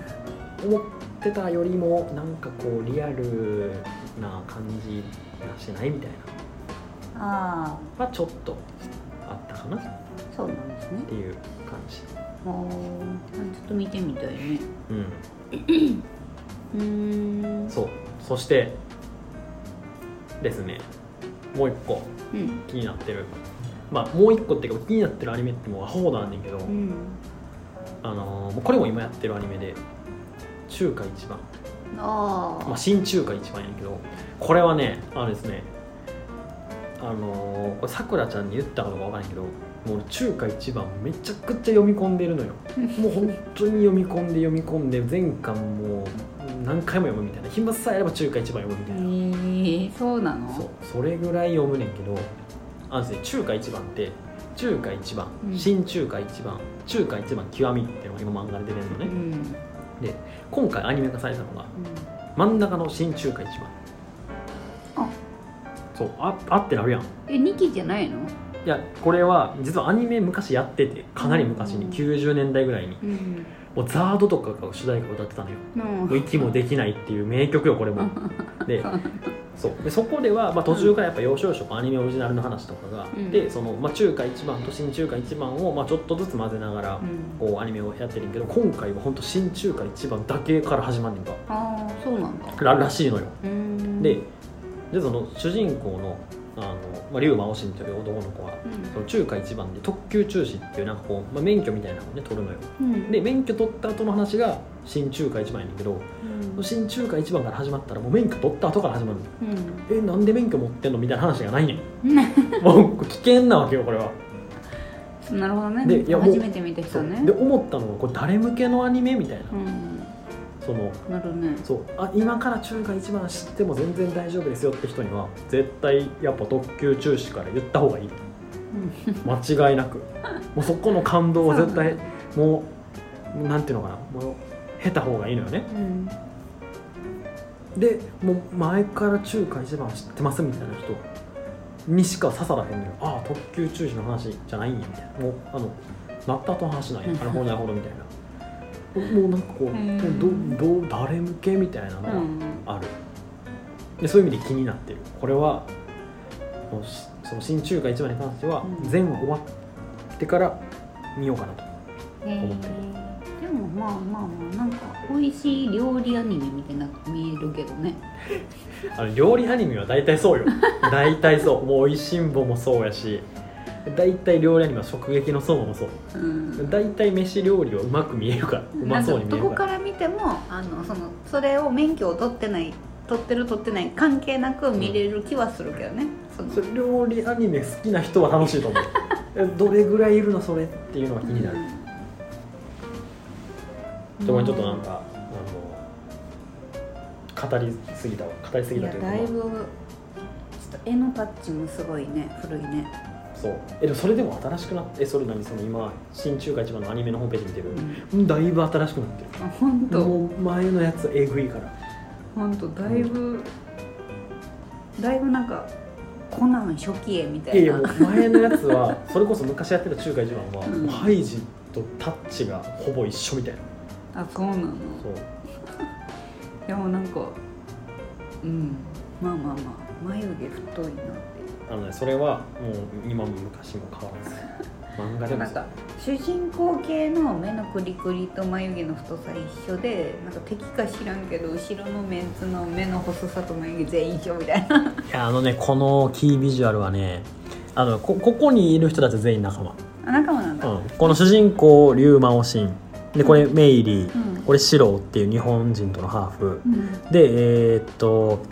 [SPEAKER 2] 思ってたよりもなんかこうリアルな感じがしてないみたい
[SPEAKER 1] あ
[SPEAKER 2] ながちょっとあったかな。っ
[SPEAKER 1] あそうなんですね。
[SPEAKER 2] ていう感じ。
[SPEAKER 1] あー。ちょっと見てみたいね。
[SPEAKER 2] うん。
[SPEAKER 1] うーん。
[SPEAKER 2] そう。そしてですねもう一個
[SPEAKER 1] うん。
[SPEAKER 2] 気になってる。まあもう一個っていうか気になってるアニメってもうアホほどあんねんけど、
[SPEAKER 1] うん。
[SPEAKER 2] あのーこれも今やってるアニメで中華一番、
[SPEAKER 1] ああ
[SPEAKER 2] まあ、新中華一番やけどこれはねあのですねあのーこれさくらちゃんに言ったかどうかわからないけどもう俺中華一番めちゃくちゃ読み込んでるのよ。もう本当に読み込んで読み込んで全巻もう何回も読むみたいな。暇さえあれば中華一番読むみたいな、
[SPEAKER 1] えー、そうなの？
[SPEAKER 2] そう。それぐらい読むねんけどあのですね中華一番って中華一番、
[SPEAKER 1] うん。
[SPEAKER 2] 新中華一番中華一番極みっていうのが今漫画で出てるのね、
[SPEAKER 1] うん、うん、
[SPEAKER 2] 今回アニメ化されたのが真ん中の新中華一番。
[SPEAKER 1] あ。
[SPEAKER 2] そうああってなるやん。い
[SPEAKER 1] え二期じゃないの？
[SPEAKER 2] やこれは実はアニメ昔やっててかなり昔に
[SPEAKER 1] うん。
[SPEAKER 2] 90年代ぐらいに
[SPEAKER 1] うん。
[SPEAKER 2] もうザードとかが主題歌を歌ってたのよ。う息もできないっていう名曲よこれも。で そう。でそこでは、まあ、途中からやっぱ要所要所アニメオリジナルの話とかがあって、
[SPEAKER 1] うん。
[SPEAKER 2] そのまあ、中華一番と新中華一番を、まあ、ちょっとずつ混ぜながら、
[SPEAKER 1] うん。
[SPEAKER 2] こうアニメをやってるんけど今回は本当新中華一番だけから始まんねんか。
[SPEAKER 1] ああそうなんだ。
[SPEAKER 2] ららしいのよ。
[SPEAKER 1] うん。
[SPEAKER 2] ででその主人公のあの、まあ、龍馬おしんという男の子はその中華一番で特級中止っていうなんかこう、まあ、免許みたいなのをね取るのよ。
[SPEAKER 1] うん。
[SPEAKER 2] で免許取った後の話が新中華一番やねんけど
[SPEAKER 1] うん。
[SPEAKER 2] 新中華一番から始まったらもう免許取った後から始まるの
[SPEAKER 1] うん。
[SPEAKER 2] えなんで免許持ってんのみたいな話がないねん。
[SPEAKER 1] うん。
[SPEAKER 2] もう危険なわけよこれは。
[SPEAKER 1] なるほどね。
[SPEAKER 2] で
[SPEAKER 1] 初めて見た人ね。
[SPEAKER 2] で思ったのがこれ誰向けのアニメみたいな。
[SPEAKER 1] うん
[SPEAKER 2] その
[SPEAKER 1] なるね。
[SPEAKER 2] そう。あ今から中華一番知っても全然大丈夫ですよって人には絶対やっぱ特級中止から言った方がいい。間違いなく。もうそこの感動を絶対もうなんていうのかな。もう経た方がいいのよね。
[SPEAKER 1] うん。
[SPEAKER 2] でもう前から中華一番知ってますみたいな人にしか刺さらへんのよ。ああ特級中止の話じゃないんやみたいな。もうあのなった後の話なんや
[SPEAKER 1] うん
[SPEAKER 2] なるほどなるほどみたいなもうなんかこう
[SPEAKER 1] うん。
[SPEAKER 2] どど誰向けみたいなのが
[SPEAKER 1] うん。
[SPEAKER 2] ある、でそういう意味で気になってる。これはその新中華一番に関しては
[SPEAKER 1] うん。
[SPEAKER 2] 全部終わってから見ようかなと、思って
[SPEAKER 1] でもまあまあまあなんか美味しい料理アニメみたいな見えるけどね。
[SPEAKER 2] あの料理アニメは大体そうよ。大体そう。もう「おいしんぼ」もそうやし大体料理アニメは「食撃の相馬」もそう。
[SPEAKER 1] うん。
[SPEAKER 2] 大体飯料理はうまく見えるからうまそうに見え
[SPEAKER 1] なんかどこ
[SPEAKER 2] るか
[SPEAKER 1] からら見てもあのそのそれを免許を取ってない取ってる取ってない関係なく見れる気はするけどね、その。
[SPEAKER 2] それ料理アニメ好きな人は楽しいと思う。えどれぐらいいるのそれっていうのが気になる、
[SPEAKER 1] うん。
[SPEAKER 2] そこにちょっとなんか、あの語りすぎたわ。語りすぎたというか
[SPEAKER 1] だいぶちょっと絵のタッチもすごいね古いね、
[SPEAKER 2] そう。えでもそれでも新しくなってえそれ何？その今新中華一番のアニメのホームページ見てる、
[SPEAKER 1] うん、
[SPEAKER 2] だいぶ新しくなって
[SPEAKER 1] あ本当。
[SPEAKER 2] るもう前のやつえぐいから。
[SPEAKER 1] 本当だいぶ、だいぶなんかコナン初期絵みたいな。
[SPEAKER 2] いやいやもう前のやつは それこそ昔やってた中華一番は、
[SPEAKER 1] うん。
[SPEAKER 2] ハイジとタッチがほぼ一緒みたいな。
[SPEAKER 1] あそうなの。
[SPEAKER 2] そう。
[SPEAKER 1] でもなんかうん。まあまあまあ眉毛太いな
[SPEAKER 2] あのねそれはもう今も昔も変わらず。漫画でも。
[SPEAKER 1] なんか主人公系の目のクリクリと眉毛の太さ一緒でなんか敵か知らんけど後ろのメンツの目の細さと眉毛全員一緒みたいな。
[SPEAKER 2] いやあのねこのキービジュアルはねあのこここにいる人たち全員仲間、
[SPEAKER 1] あ仲間なんだ、
[SPEAKER 2] うん、この主人公龍馬おしん。でこれメイリー、
[SPEAKER 1] うん。
[SPEAKER 2] これシローっていう日本人とのハーフ。
[SPEAKER 1] うん。
[SPEAKER 2] でえーっと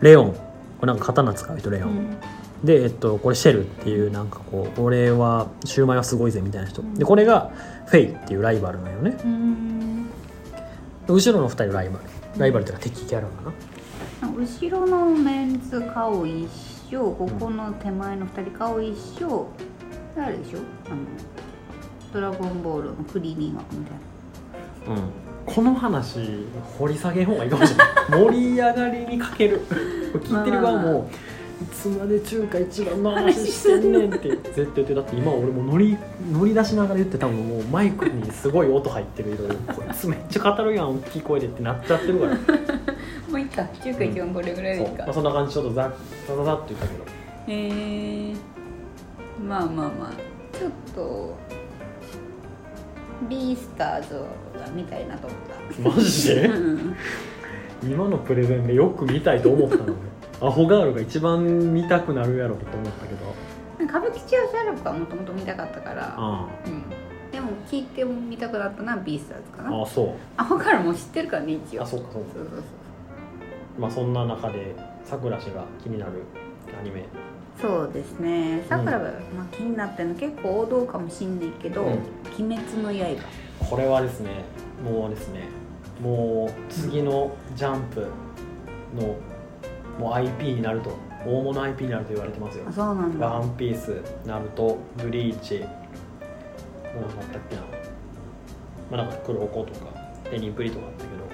[SPEAKER 2] レオン。これなんか刀使う人レオン、
[SPEAKER 1] うん
[SPEAKER 2] で、えっと、これシェルっていうなんかこう俺はシューマイはすごいぜみたいな人、
[SPEAKER 1] うん
[SPEAKER 2] でこれがフェイっていうライバルなんよね。
[SPEAKER 1] うん。
[SPEAKER 2] 後ろの2人ライバル。ライバルっていうか敵キャラかな。
[SPEAKER 1] 後ろのメンツ顔一緒ここの手前の2人顔一緒。であれでしょあのドラゴンボールのクリーニングみたいな。
[SPEAKER 2] うん。この話掘り下げん方がいいかもしれない。盛り上がりに欠ける。聞いてる側もいつまで中華一番の話してんねんって。絶対言ってだって今俺も乗り乗り出しながら言って多分もうマイクにすごい音入ってる色でこいつめっちゃ語るやん大きい声でってなっちゃってるから。
[SPEAKER 1] もういいか。中華一番これぐらいで
[SPEAKER 2] そ、
[SPEAKER 1] いういか。
[SPEAKER 2] まあ、そんな感じちょっとざざざざっと言ったけど。
[SPEAKER 1] へえまあまあまあ。ちょっとビースターズが見たいなと思った。
[SPEAKER 2] マジで？
[SPEAKER 1] うん。
[SPEAKER 2] 今のプレゼンでよく見たいと思ったのねアホガールが一番見たくなるやろと思ったけど。
[SPEAKER 1] 歌舞伎町シャルプはもともと見たかったから、
[SPEAKER 2] あ
[SPEAKER 1] うん、でも聞いてみたくなったのはビースターズかな。
[SPEAKER 2] ああそう。
[SPEAKER 1] あ分かるもう知ってるからね一応。
[SPEAKER 2] あそうかそうか。
[SPEAKER 1] そうそう
[SPEAKER 2] まあそんな中でさくら氏が気になるアニメ。
[SPEAKER 1] そうそうですね。さくらが、まあ、気になってるの結構王道かもしんないけど「
[SPEAKER 2] うん。
[SPEAKER 1] 鬼滅の刃。
[SPEAKER 2] これはですねもうですねもう次のジャンプのもう IP になると大物 IP になると言われてますよ」
[SPEAKER 1] あそうなんだ。
[SPEAKER 2] ワンピース、ナルト、ブリーチ、もう何だったっけな、まあ、なんか黒子とか、テニプリとかあったけど、も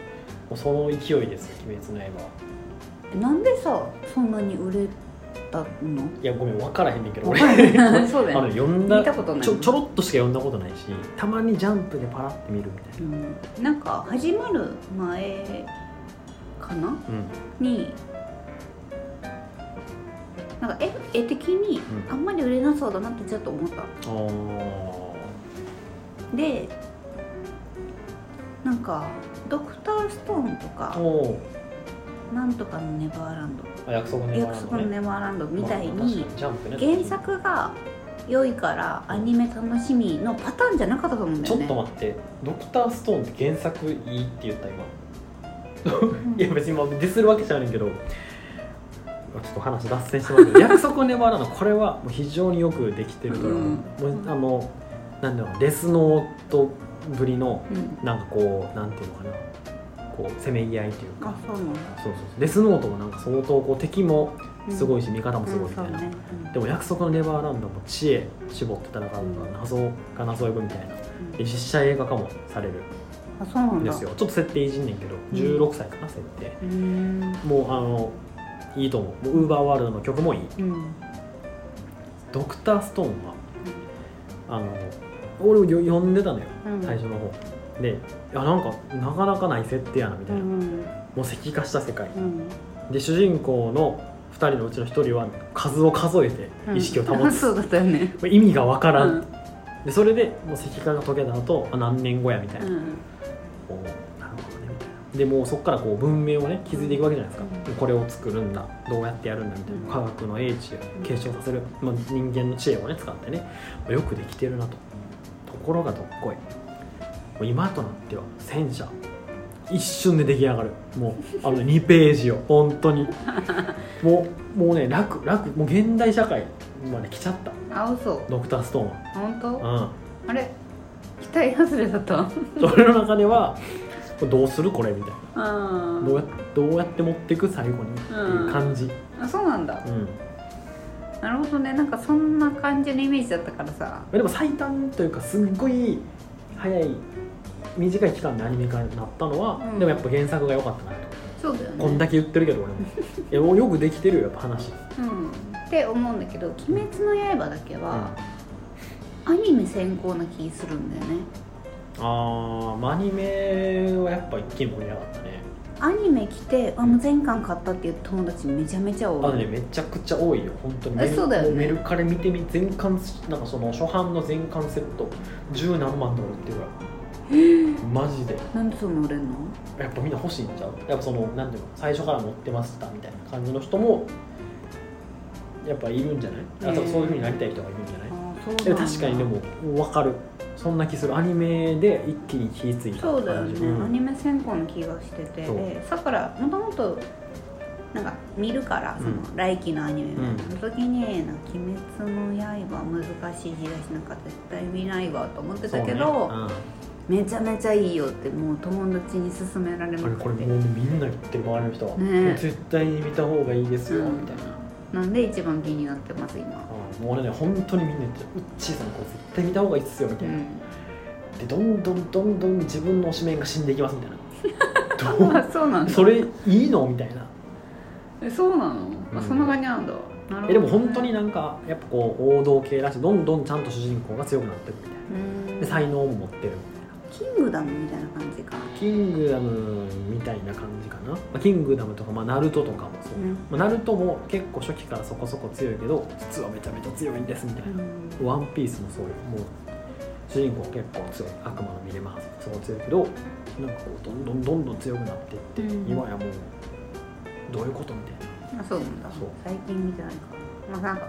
[SPEAKER 2] うその勢いです、鬼滅の刃は。
[SPEAKER 1] なんでさそんなに売れたの？
[SPEAKER 2] いや、ごめん、分からへんねんけど、
[SPEAKER 1] わ
[SPEAKER 2] 俺、
[SPEAKER 1] そうだ
[SPEAKER 2] あの
[SPEAKER 1] よね
[SPEAKER 2] 読んだ
[SPEAKER 1] 見たことない。
[SPEAKER 2] ちょ、ちょろっとしか読んだことないし、たまにジャンプでパラって見るみたい
[SPEAKER 1] うん、なんか始まる前かな
[SPEAKER 2] な？うん。
[SPEAKER 1] になんか絵絵的に
[SPEAKER 2] うん。
[SPEAKER 1] あんまり売れなそうだなってちょっと思った。
[SPEAKER 2] あ
[SPEAKER 1] でなんかドクターストーンと
[SPEAKER 2] ー
[SPEAKER 1] か
[SPEAKER 2] お
[SPEAKER 1] なんとかのネバーランド。
[SPEAKER 2] 約束のネバー
[SPEAKER 1] 約
[SPEAKER 2] ランド
[SPEAKER 1] みたい
[SPEAKER 2] まあ
[SPEAKER 1] に原作が良いからアニメ楽しみのパターンじゃなかったと思うんだ
[SPEAKER 2] ちょっ
[SPEAKER 1] よね
[SPEAKER 2] と待って、ドクターストーンって原作いいって言った今。
[SPEAKER 1] うん。
[SPEAKER 2] いや別にまあディスるわけじゃないけどちょっと話脱線してますけど約束を粘らのこれはもう非常によくできてるから、
[SPEAKER 1] うん。
[SPEAKER 2] もうあのなんだろうデスノートぶりの
[SPEAKER 1] うん
[SPEAKER 2] なんかこうなんていうのかなこうせめぎ合いというか。
[SPEAKER 1] あそう
[SPEAKER 2] そうそうデスノートもなんか相当こう敵もすごいし、味方もすごいみたいな、
[SPEAKER 1] ね。
[SPEAKER 2] でも約束のネバーランドも知恵絞って戦うのが謎が謎を呼ぶみたいな。実写映画化もされる。
[SPEAKER 1] あそうなん
[SPEAKER 2] ですよ。ちょっと設定いじんねんけど
[SPEAKER 1] うん。
[SPEAKER 2] 16歳かな設定。
[SPEAKER 1] う
[SPEAKER 2] もうあのいいと思う。ウーバーワールドの曲もいい。
[SPEAKER 1] うん。
[SPEAKER 2] ドクターストーンはあの俺をよ読んでたのよ。
[SPEAKER 1] うん。
[SPEAKER 2] 最初の方。でいやなんかなかなかない設定やなみたいな、
[SPEAKER 1] うん
[SPEAKER 2] もう石化した世界。
[SPEAKER 1] うん。
[SPEAKER 2] で主人公の2人のうちの1人は数を数えて意識を保
[SPEAKER 1] うん
[SPEAKER 2] つ、
[SPEAKER 1] そうだったよね。
[SPEAKER 2] 意味がわからん、
[SPEAKER 1] うん。
[SPEAKER 2] でそれでもう石化が解けた後あ何年後やみたいな、
[SPEAKER 1] うん。
[SPEAKER 2] こうでもうそこからこう文明をね築いていくわけじゃないですか、
[SPEAKER 1] うん。
[SPEAKER 2] これを作るんだどうやってやるんだみたいな、
[SPEAKER 1] うん。
[SPEAKER 2] 科学の英知を継承させる、まあ、人間の知恵をね使ってねよくできてるなと。ところがどっこい。今となっては戦車一瞬で出来上がる。もうあの2ページを。本当に。もうもうね楽楽。もう現代社会まで来ちゃった。
[SPEAKER 1] あ嘘。
[SPEAKER 2] ドクターストーンは。
[SPEAKER 1] 本当？
[SPEAKER 2] うん。
[SPEAKER 1] あれ？期待外れだった。
[SPEAKER 2] それの中ではこれどうするこれみたいな。
[SPEAKER 1] あ
[SPEAKER 2] どうやどうやって持っていく最後にっていう感じ、
[SPEAKER 1] あそうなんだ。
[SPEAKER 2] うん。
[SPEAKER 1] なるほどね。なんかそんな感じのイメージだったからさ。
[SPEAKER 2] でも最短というかすっごい早い短い期間でアニメ化になったのは、
[SPEAKER 1] うん。
[SPEAKER 2] でもやっぱ原作が良かったなと、
[SPEAKER 1] そうだよね。
[SPEAKER 2] こんだけ言ってるけど俺も。よくできてるよやっぱ話。
[SPEAKER 1] うん。って思うんだけど「鬼滅の刃」だけは、アニメ先行な気するんだよね
[SPEAKER 2] ああアニメはやっぱ一気に盛り上がったね。
[SPEAKER 1] アニメ来てあもう全巻買ったっていう友達めちゃめちゃ多い。
[SPEAKER 2] あのねめちゃくちゃ多いよ。本当に。
[SPEAKER 1] えそうだよね。
[SPEAKER 2] もメルカリ見てみ全巻なんかその初版の全巻セット。十何万とか売ってるからマジで。
[SPEAKER 1] なんでそんな売れんの？
[SPEAKER 2] やっぱみんな欲しいんちゃう？やっぱそのなんていうの最初から持ってましたみたいな感じの人もやっぱいるんじゃない？あ
[SPEAKER 1] ー
[SPEAKER 2] そういうふうになりたい人がいるんじゃない？
[SPEAKER 1] あそう
[SPEAKER 2] でも確かにでも分かるそんな気する。アニメで一気に火ついた
[SPEAKER 1] そうだよね、
[SPEAKER 2] ん。
[SPEAKER 1] アニメ先行の気がしてて。さくらもともとなんか見るからその、
[SPEAKER 2] うん。
[SPEAKER 1] 来期のアニメみたいな、
[SPEAKER 2] うん
[SPEAKER 1] 時に「なんか鬼滅の刃」難しい気がしなんか絶対見ないわと思ってたけど、
[SPEAKER 2] そうね。
[SPEAKER 1] めちゃめちゃいいよってもう友達に勧められ
[SPEAKER 2] うん、
[SPEAKER 1] まくって。
[SPEAKER 2] これこれもうみんな言ってる周りの人は、
[SPEAKER 1] ね
[SPEAKER 2] 絶対に見た方がいいですよ、
[SPEAKER 1] うん。
[SPEAKER 2] みたいな。
[SPEAKER 1] なんで一番気になってます今。
[SPEAKER 2] うんもう俺ね本当にみんな言ってる。うっちーさんこれ絶対見た方がいいっすよみたいな、
[SPEAKER 1] うん。
[SPEAKER 2] でどんどんどんどん自分の推しメンが死んでいきますみたいな。ど う
[SPEAKER 1] あそうなんだ。
[SPEAKER 2] それいいの？みたいな。
[SPEAKER 1] えそうなの、
[SPEAKER 2] うん。
[SPEAKER 1] あそんな感じなんだ。なるほどね。
[SPEAKER 2] えでも本当になんかやっぱこう王道系らしいどんどんちゃんと主人公が強くなってるみたいな。
[SPEAKER 1] うん。
[SPEAKER 2] で才能も持ってる
[SPEAKER 1] キングダムみたいな感じか。
[SPEAKER 2] キングダムみたいな感じかな、まあキングダムとか、まあ、ナルトとかもそう、
[SPEAKER 1] うん。
[SPEAKER 2] まあ、ナルトも結構初期からそこそこ強いけど実はめちゃめちゃ強いんですみたいな、ワンピースもそうよ。もう主人公結構強い悪魔の見れますすごい強いけどなんかこうどんどんどんどん強くなっていって、
[SPEAKER 1] うん。
[SPEAKER 2] 今やもうどういうことみたいな。
[SPEAKER 1] あそうなんだ。
[SPEAKER 2] そう。
[SPEAKER 1] 最近見てないか。まあなんか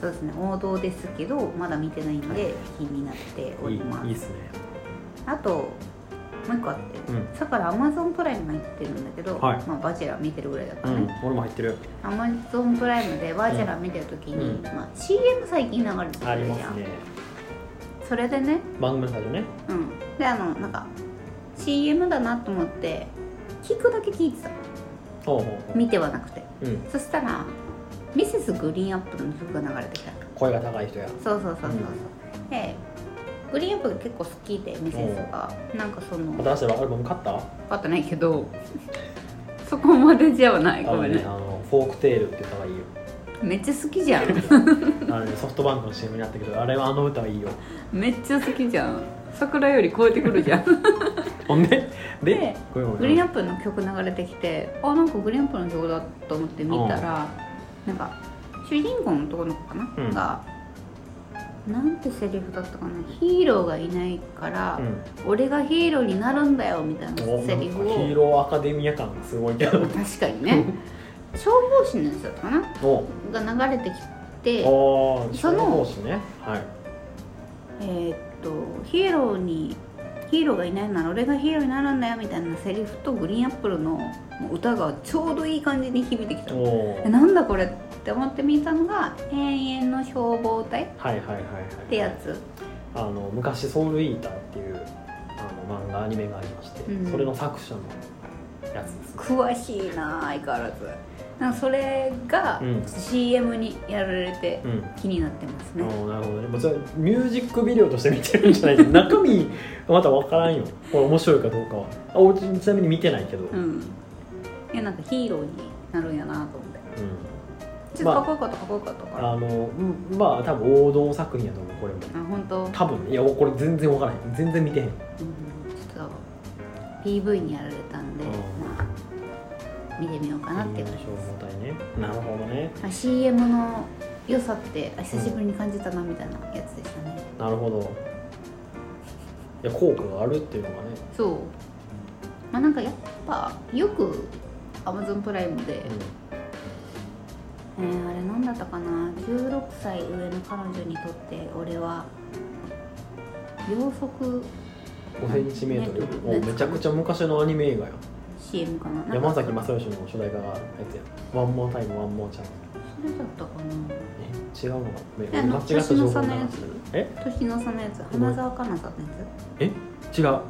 [SPEAKER 1] そうですね。王道ですけどまだ見てないん
[SPEAKER 2] はい。
[SPEAKER 1] で気になってお
[SPEAKER 2] いい
[SPEAKER 1] ります。
[SPEAKER 2] いいっすね
[SPEAKER 1] あともう一個あって
[SPEAKER 2] うん。
[SPEAKER 1] さからアマゾンプライム入ってるんだけど、
[SPEAKER 2] はい。
[SPEAKER 1] まあ、バチェラー見てるぐらいだから
[SPEAKER 2] うん
[SPEAKER 1] ね、
[SPEAKER 2] 俺も入ってる。
[SPEAKER 1] アマゾンプライムでバチェラー見てる時に、
[SPEAKER 2] うん。
[SPEAKER 1] まあ、CM 最近流れてく
[SPEAKER 2] あ
[SPEAKER 1] るじゃん、
[SPEAKER 2] ね。
[SPEAKER 1] それでね。
[SPEAKER 2] 番組の最初ね。
[SPEAKER 1] うん。であのなんか CM だなと思って聞くだけ聞いてた。
[SPEAKER 2] ほうほうほ
[SPEAKER 1] 見てはなくて。
[SPEAKER 2] う、うん、
[SPEAKER 1] そしたらミセスグリーンアップルの曲が流れてきた。
[SPEAKER 2] 声が高い人や。
[SPEAKER 1] そうそうそうそうそう、
[SPEAKER 2] うん。
[SPEAKER 1] でグリーンアップル結構好きでミセスが。なんかその
[SPEAKER 2] 新しいアルバム買った？
[SPEAKER 1] 分かってないけど そこまでじゃない。ごめんね。
[SPEAKER 2] ねあのフォークテールって歌がいいよ。
[SPEAKER 1] めっちゃ好きじゃん。
[SPEAKER 2] あソフトバンクの CM にあったけどあれはあの歌はいいよ。
[SPEAKER 1] めっちゃ好きじゃん。桜より超えてくるじゃん。
[SPEAKER 2] ほんで？で？
[SPEAKER 1] グリーンアップルの曲流れてきてあなんかグリーンアップルの曲だと思って見たら、なんか主人公の男の子かな、
[SPEAKER 2] うん。
[SPEAKER 1] がなんてセリフだったかな。ヒーローがいないから、
[SPEAKER 2] うん。
[SPEAKER 1] 俺がヒーローになるんだよみたいなセリフを。
[SPEAKER 2] ーローアカデミア感がすごいけど。
[SPEAKER 1] 確かにね。消防士のやつだったかな。
[SPEAKER 2] お
[SPEAKER 1] が流れてきてその
[SPEAKER 2] ね。はい。
[SPEAKER 1] えーっとヒーローにヒーローがいないなら俺がヒーローになるんだよみたいなセリフとグリーンアップルの歌がちょうどいい感じに響いてきた。なんだこれって思って見たのが「永遠の消防隊」ってやつ。
[SPEAKER 2] あの昔ソウルイーターっていうあの漫画アニメがありまして、
[SPEAKER 1] うん。
[SPEAKER 2] それの作者のやつです
[SPEAKER 1] 詳しいな相変わらずなんかそれが
[SPEAKER 2] うん。
[SPEAKER 1] CM にやられて
[SPEAKER 2] うん。
[SPEAKER 1] 気になってますね、
[SPEAKER 2] ああなるほどね。もちろんミュージックビデオとして見てるんじゃない？け ど中身また分からんよ。これ面白いかどうかは。あおうちちなみに見てないけど、うん。
[SPEAKER 1] うんいやなんかヒーローになるんやなと思って。ちょっとかっこよかったかっこよかったから、
[SPEAKER 2] あのうんまあ多分王道作品やと思うこれも。
[SPEAKER 1] あ本当、うん、ち
[SPEAKER 2] 多分いやこれ全然分からへん。全然見てへん。
[SPEAKER 1] ょっと PV にやられたんで、
[SPEAKER 2] うん。
[SPEAKER 1] まあ見てみようかなって
[SPEAKER 2] 消防隊ね。なるほどね。
[SPEAKER 1] あ CM の良さってあ久しぶりに感じたなみたいなやつでしたね、
[SPEAKER 2] なるほど。いや効果があるっていうのがね。
[SPEAKER 1] そう。まあなんかやっぱよく Amazon プライムで、えーあれ何だったかな。16歳上の彼女にとって俺は秒速
[SPEAKER 2] 5センチメートル。
[SPEAKER 1] ね
[SPEAKER 2] もうめちゃくちゃ昔のアニメ映画よ
[SPEAKER 1] CM かな？
[SPEAKER 2] 山崎正義の主題歌がやつや One more time One more chance
[SPEAKER 1] それだったかな？
[SPEAKER 2] え？違うの？か
[SPEAKER 1] えあの
[SPEAKER 2] 間違った情報流してるえ？
[SPEAKER 1] 年の差のやつ。花澤香菜さんのや
[SPEAKER 2] 違う。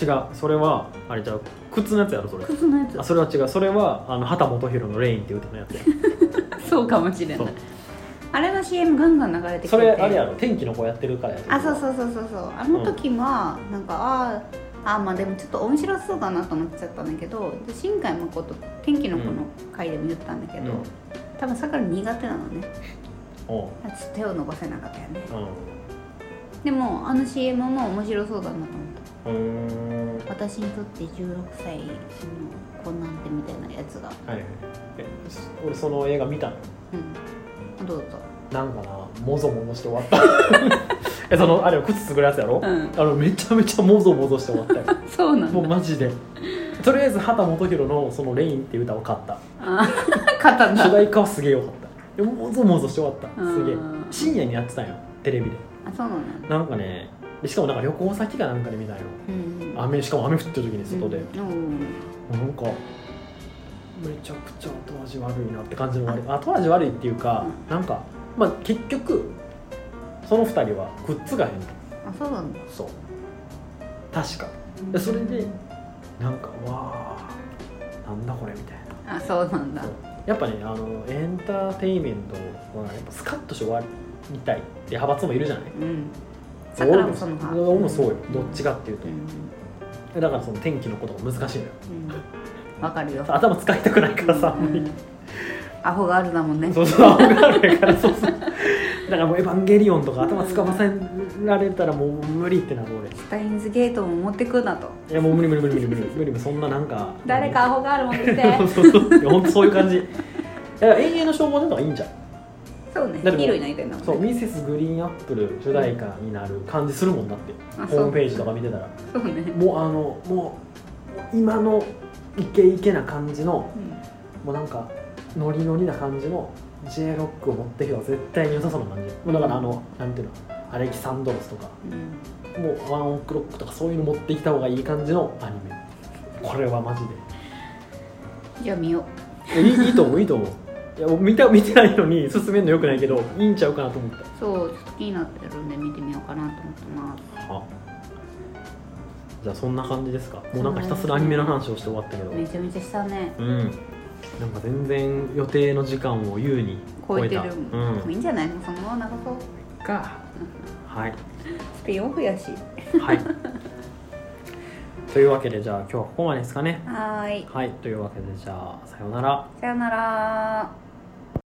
[SPEAKER 2] 違う。それはあれじゃう。靴のやつやろそれ。
[SPEAKER 1] つ靴のやつ。
[SPEAKER 2] あそれは違う。それはあの畑基博の「レイン」っていう歌のやつや。
[SPEAKER 1] そうかもしれな
[SPEAKER 2] そ
[SPEAKER 1] いう。あれの CM ガンガン流れてきてて。
[SPEAKER 2] それあれやろ天気の子やってるからや
[SPEAKER 1] あそうそうそうそうそうあの時はなんか、あーあーまあでもちょっと面白そうだなと思っちゃったんだけどで新海誠天気の子の回でも言ったんだけど、
[SPEAKER 2] うん。
[SPEAKER 1] 多分さくら苦手なのね。
[SPEAKER 2] お
[SPEAKER 1] 手を伸ばせなかったよね。
[SPEAKER 2] う
[SPEAKER 1] でもあの CM も面白そうだなと思った。私にとって16歳の子なんてみたいなやつが。
[SPEAKER 2] はいはい。え俺その映画見たの？
[SPEAKER 1] うん。どうぞ
[SPEAKER 2] なんかなもぞもぞして終わったえそのあれよ靴作るやつやろ、
[SPEAKER 1] うん。
[SPEAKER 2] あのめちゃめちゃもぞもぞして終わったよ
[SPEAKER 1] そうなんだ。
[SPEAKER 2] もうマジで。とりあえず畑基博のその「レイン」っていう歌を買った。
[SPEAKER 1] あ勝ったんだ。
[SPEAKER 2] 主題歌はすげえよかった。でもぞもぞして終わった。すげえ。
[SPEAKER 1] うん
[SPEAKER 2] 深夜にやってたんよテレビで。
[SPEAKER 1] あそうなんだ。
[SPEAKER 2] なんかねでしかもなんか旅行先かなんかで見たんよ。
[SPEAKER 1] うん。
[SPEAKER 2] 雨しかも雨降ってる時に外で、
[SPEAKER 1] うん。うん
[SPEAKER 2] なんかめちゃくちゃ後味悪いなって感じの悪い後味悪いっていうか、なんかまあ結局その2人はくっつがへんの
[SPEAKER 1] あそうなんだ。
[SPEAKER 2] そう。確か。でそれでなんかわあなんだこれみたいな。
[SPEAKER 1] あそうなんだ。
[SPEAKER 2] やっぱねあのエンターテインメントはやっぱスカッとして終わりたいって派閥もいるじゃない。
[SPEAKER 1] うん。さくらもその派
[SPEAKER 2] 俺もそうよ。どっちかっていうと。
[SPEAKER 1] うん。
[SPEAKER 2] だからその天気のことが難しいのよ。
[SPEAKER 1] うん。わかるよ。
[SPEAKER 2] 頭使いたくないからさ、あん
[SPEAKER 1] うん。アホがあるだもんね。
[SPEAKER 2] そうそう、青があるから、そうそう。だからもうエヴァンゲリオンとか頭使わせられたらもう無理ってなる俺。
[SPEAKER 1] スタインズゲートも持ってくなと
[SPEAKER 2] いやもう無理無理無理無理無理無理無理そんななんか。
[SPEAKER 1] 誰かアホがあるもん見て
[SPEAKER 2] そうそうそう。いや本当そういう感じ。いや永遠の消防団とかいいんじゃん。
[SPEAKER 1] そうねヒーローになりたいんだもん
[SPEAKER 2] そう、
[SPEAKER 1] ね
[SPEAKER 2] ミセスグリーンアップル主題歌になる感じするもんだって。
[SPEAKER 1] う
[SPEAKER 2] ホームページとか見てたら。
[SPEAKER 1] そうね
[SPEAKER 2] もうあの、もう今のイケイケな感じの、
[SPEAKER 1] うん
[SPEAKER 2] もうなんかノリノリな感じの J ロックを持っていけば絶対に良さそうな感じ。もうだからあのなんていうのアレキサンドロスとか
[SPEAKER 1] うん。
[SPEAKER 2] もうワンオクロックとかそういうの持ってきた方がいい感じのアニメ。これはマジで。
[SPEAKER 1] じゃあ見よ
[SPEAKER 2] いやいいいいと思ういいと思う。いや見た見てないのに進めるのよくないけどいいんちゃうかなと思った。
[SPEAKER 1] うそうちょっと気になってるんで見てみようかなと思ってます。
[SPEAKER 2] は。じゃあそんな感じですか。もうなんかひたすらアニメの話をして終わったけど。
[SPEAKER 1] めちゃめちゃしたね。
[SPEAKER 2] うんなんか全然予定の時間を優に
[SPEAKER 1] 超えてる。
[SPEAKER 2] う
[SPEAKER 1] もうい
[SPEAKER 2] ん
[SPEAKER 1] いんじゃない？のそのまま長そう
[SPEAKER 2] か。はい。
[SPEAKER 1] スピンオフやし。
[SPEAKER 2] はい。というわけでじゃあ今日はここまでですかね。
[SPEAKER 1] はーい。
[SPEAKER 2] はい。というわけでじゃあさようなら。
[SPEAKER 1] さよなら